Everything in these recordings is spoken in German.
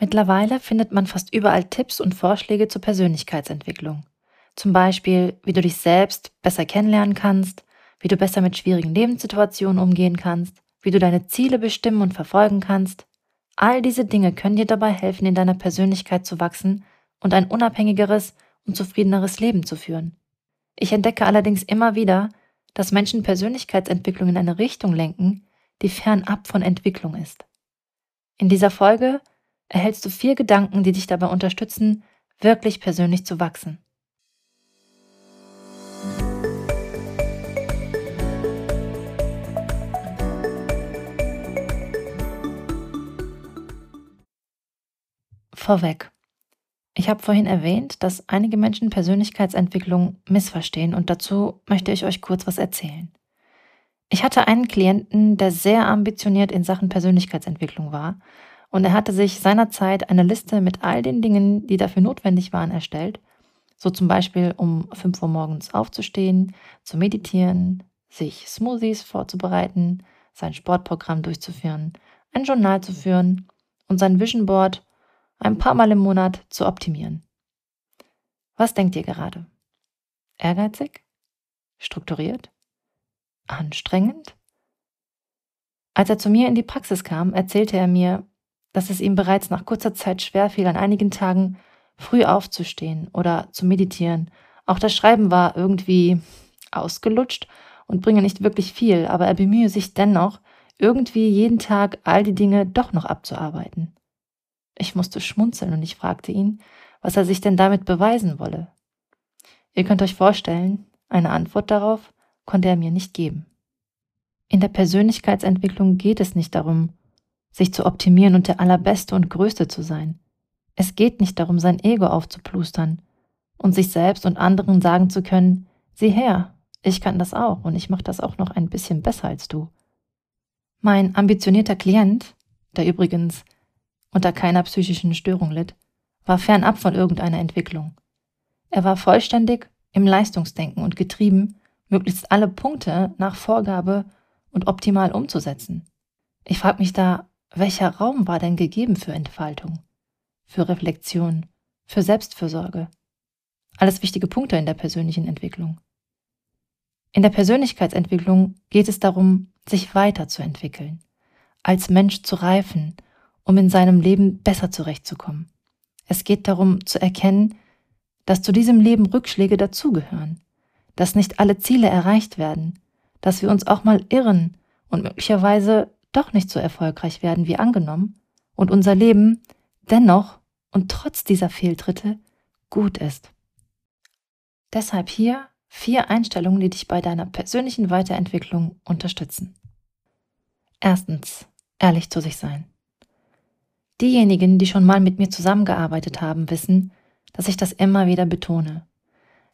Mittlerweile findet man fast überall Tipps und Vorschläge zur Persönlichkeitsentwicklung. Zum Beispiel, wie du dich selbst besser kennenlernen kannst, wie du besser mit schwierigen Lebenssituationen umgehen kannst, wie du deine Ziele bestimmen und verfolgen kannst. All diese Dinge können dir dabei helfen, in deiner Persönlichkeit zu wachsen und ein unabhängigeres und zufriedeneres Leben zu führen. Ich entdecke allerdings immer wieder, dass Menschen Persönlichkeitsentwicklung in eine Richtung lenken, die fernab von Entwicklung ist. In dieser Folge erhältst du vier Gedanken, die dich dabei unterstützen, wirklich persönlich zu wachsen. Vorweg. Ich habe vorhin erwähnt, dass einige Menschen Persönlichkeitsentwicklung missverstehen und dazu möchte ich euch kurz was erzählen. Ich hatte einen Klienten, der sehr ambitioniert in Sachen Persönlichkeitsentwicklung war und er hatte sich seinerzeit eine Liste mit all den Dingen, die dafür notwendig waren, erstellt. So zum Beispiel, um 5 Uhr morgens aufzustehen, zu meditieren, sich Smoothies vorzubereiten, sein Sportprogramm durchzuführen, ein Journal zu führen und sein Vision Board ein paar Mal im Monat zu optimieren. Was denkt ihr gerade? Ehrgeizig? Strukturiert? Anstrengend? Als er zu mir in die Praxis kam, erzählte er mir, dass es ihm bereits nach kurzer Zeit schwerfiel, an einigen Tagen früh aufzustehen oder zu meditieren. Auch das Schreiben war irgendwie ausgelutscht und bringe nicht wirklich viel, aber er bemühe sich dennoch, irgendwie jeden Tag all die Dinge doch noch abzuarbeiten. Ich musste schmunzeln und ich fragte ihn, was er sich denn damit beweisen wolle. Ihr könnt euch vorstellen, eine Antwort darauf konnte er mir nicht geben. In der Persönlichkeitsentwicklung geht es nicht darum, sich zu optimieren und der Allerbeste und Größte zu sein. Es geht nicht darum, sein Ego aufzuplustern und sich selbst und anderen sagen zu können, sieh her, ich kann das auch und ich mache das auch noch ein bisschen besser als du. Mein ambitionierter Klient, der übrigens unter keiner psychischen Störung litt, war fernab von irgendeiner Entwicklung. Er war vollständig im Leistungsdenken und getrieben, möglichst alle Punkte nach Vorgabe und optimal umzusetzen. Ich frage mich da, welcher Raum war denn gegeben für Entfaltung, für Reflexion, für Selbstfürsorge? Alles wichtige Punkte in der persönlichen Entwicklung. In der Persönlichkeitsentwicklung geht es darum, sich weiterzuentwickeln, als Mensch zu reifen, um in seinem Leben besser zurechtzukommen. Es geht darum zu erkennen, dass zu diesem Leben Rückschläge dazugehören, dass nicht alle Ziele erreicht werden, dass wir uns auch mal irren und möglicherweise doch nicht so erfolgreich werden wie angenommen und unser Leben dennoch und trotz dieser Fehltritte gut ist. Deshalb hier vier Einstellungen, die dich bei deiner persönlichen Weiterentwicklung unterstützen. Erstens, ehrlich zu sich sein. Diejenigen, die schon mal mit mir zusammengearbeitet haben, wissen, dass ich das immer wieder betone.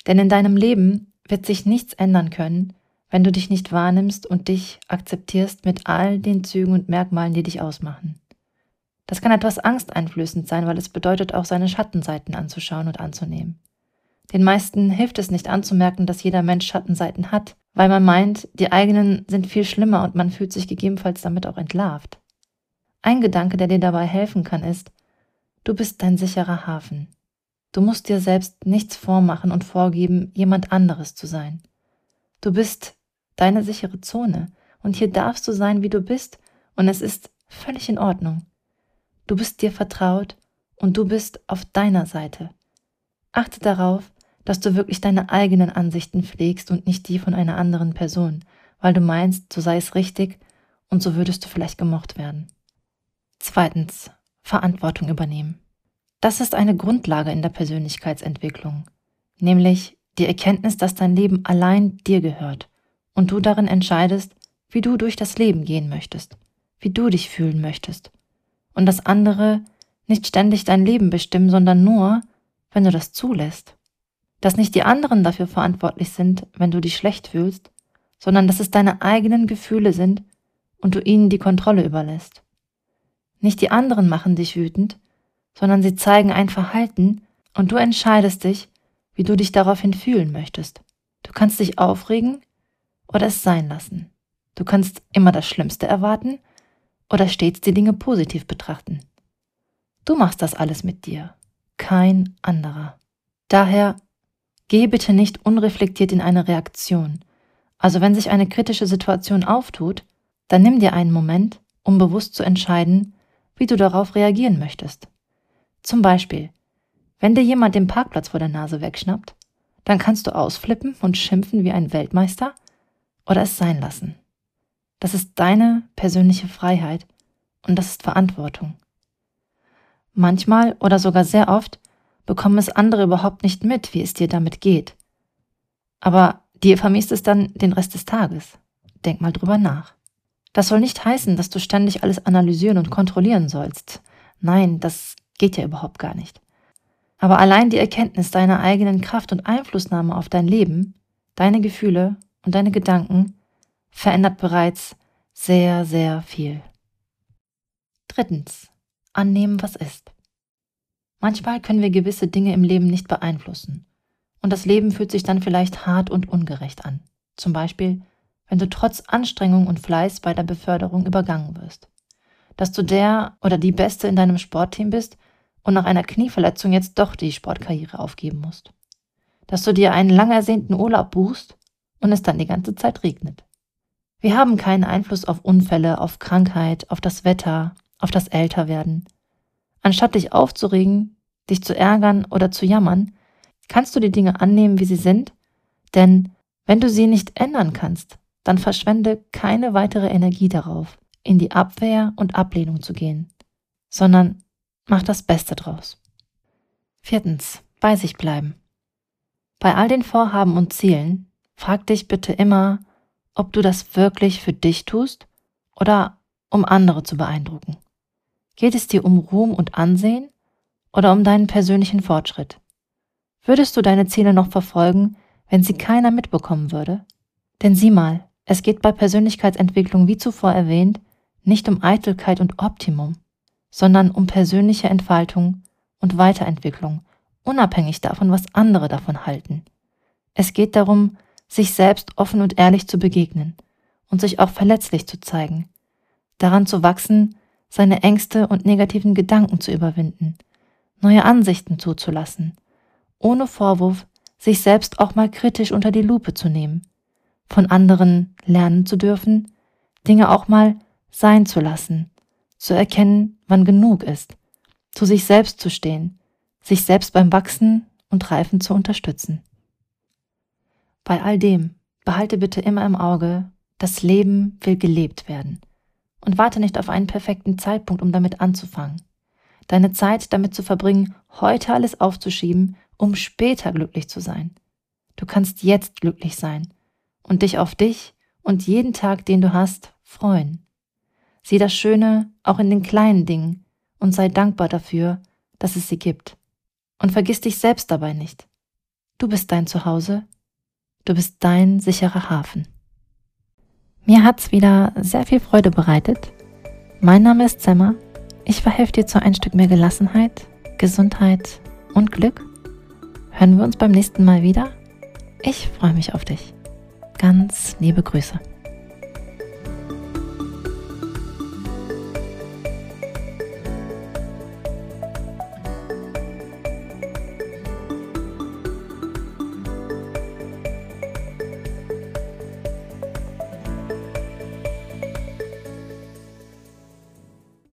Denn in deinem Leben wird sich nichts ändern können, wenn du dich nicht wahrnimmst und dich akzeptierst mit all den Zügen und Merkmalen, die dich ausmachen. Das kann etwas angsteinflößend sein, weil es bedeutet, auch seine Schattenseiten anzuschauen und anzunehmen. Den meisten hilft es nicht anzumerken, dass jeder Mensch Schattenseiten hat, weil man meint, die eigenen sind viel schlimmer und man fühlt sich gegebenenfalls damit auch entlarvt. Ein Gedanke, der dir dabei helfen kann, ist, du bist dein sicherer Hafen. Du musst dir selbst nichts vormachen und vorgeben, jemand anderes zu sein. Du bist deine sichere Zone und hier darfst du sein, wie du bist und es ist völlig in Ordnung. Du bist dir vertraut und du bist auf deiner Seite. Achte darauf, dass du wirklich deine eigenen Ansichten pflegst und nicht die von einer anderen Person, weil du meinst, so sei es richtig und so würdest du vielleicht gemocht werden. Zweitens, Verantwortung übernehmen. Das ist eine Grundlage in der Persönlichkeitsentwicklung, nämlich die Erkenntnis, dass dein Leben allein dir gehört und du darin entscheidest, wie du durch das Leben gehen möchtest, wie du dich fühlen möchtest und dass andere nicht ständig dein Leben bestimmen, sondern nur, wenn du das zulässt. Dass nicht die anderen dafür verantwortlich sind, wenn du dich schlecht fühlst, sondern dass es deine eigenen Gefühle sind und du ihnen die Kontrolle überlässt. Nicht die anderen machen dich wütend, sondern sie zeigen ein Verhalten und du entscheidest dich, wie du dich daraufhin fühlen möchtest. Du kannst dich aufregen oder es sein lassen. Du kannst immer das Schlimmste erwarten oder stets die Dinge positiv betrachten. Du machst das alles mit dir, kein anderer. Daher geh bitte nicht unreflektiert in eine Reaktion. Also wenn sich eine kritische Situation auftut, dann nimm dir einen Moment, um bewusst zu entscheiden, wie du darauf reagieren möchtest. Zum Beispiel, wenn dir jemand den Parkplatz vor der Nase wegschnappt, dann kannst du ausflippen und schimpfen wie ein Weltmeister oder es sein lassen. Das ist deine persönliche Freiheit und das ist Verantwortung. Manchmal oder sogar sehr oft bekommen es andere überhaupt nicht mit, wie es dir damit geht. Aber dir vermisst es dann den Rest des Tages. Denk mal drüber nach. Das soll nicht heißen, dass du ständig alles analysieren und kontrollieren sollst. Nein, das geht ja überhaupt gar nicht. Aber allein die Erkenntnis deiner eigenen Kraft und Einflussnahme auf dein Leben, deine Gefühle und deine Gedanken verändert bereits sehr, sehr viel. Drittens. Annehmen, was ist. Manchmal können wir gewisse Dinge im Leben nicht beeinflussen. Und das Leben fühlt sich dann vielleicht hart und ungerecht an. Zum Beispiel, wenn du trotz Anstrengung und Fleiß bei der Beförderung übergangen wirst. Dass du der oder die Beste in deinem Sportteam bist und nach einer Knieverletzung jetzt doch die Sportkarriere aufgeben musst. Dass du dir einen lang ersehnten Urlaub buchst und es dann die ganze Zeit regnet. Wir haben keinen Einfluss auf Unfälle, auf Krankheit, auf das Wetter, auf das Älterwerden. Anstatt dich aufzuregen, dich zu ärgern oder zu jammern, kannst du die Dinge annehmen, wie sie sind, denn wenn du sie nicht ändern kannst, dann verschwende keine weitere Energie darauf, in die Abwehr und Ablehnung zu gehen, sondern mach das Beste draus. Viertens, bei sich bleiben. Bei all den Vorhaben und Zielen, frag dich bitte immer, ob du das wirklich für dich tust oder um andere zu beeindrucken. Geht es dir um Ruhm und Ansehen oder um deinen persönlichen Fortschritt? Würdest du deine Ziele noch verfolgen, wenn sie keiner mitbekommen würde? Denn sieh mal, es geht bei Persönlichkeitsentwicklung, wie zuvor erwähnt, nicht um Eitelkeit und Optimum, sondern um persönliche Entfaltung und Weiterentwicklung, unabhängig davon, was andere davon halten. Es geht darum, sich selbst offen und ehrlich zu begegnen und sich auch verletzlich zu zeigen, daran zu wachsen, seine Ängste und negativen Gedanken zu überwinden, neue Ansichten zuzulassen, ohne Vorwurf sich selbst auch mal kritisch unter die Lupe zu nehmen von anderen lernen zu dürfen, Dinge auch mal sein zu lassen, zu erkennen, wann genug ist, zu sich selbst zu stehen, sich selbst beim Wachsen und Reifen zu unterstützen. Bei all dem behalte bitte immer im Auge, das Leben will gelebt werden. Und warte nicht auf einen perfekten Zeitpunkt, um damit anzufangen. Deine Zeit damit zu verbringen, heute alles aufzuschieben, um später glücklich zu sein. Du kannst jetzt glücklich sein und dich auf dich und jeden Tag, den du hast, freuen. Sieh das Schöne auch in den kleinen Dingen und sei dankbar dafür, dass es sie gibt. Und vergiss dich selbst dabei nicht. Du bist dein Zuhause, du bist dein sicherer Hafen. Mir hat's wieder sehr viel Freude bereitet. Mein Name ist Semmer. Ich verhelfe dir zu ein Stück mehr Gelassenheit, Gesundheit und Glück. Hören wir uns beim nächsten Mal wieder? Ich freue mich auf dich. Ganz liebe Grüße.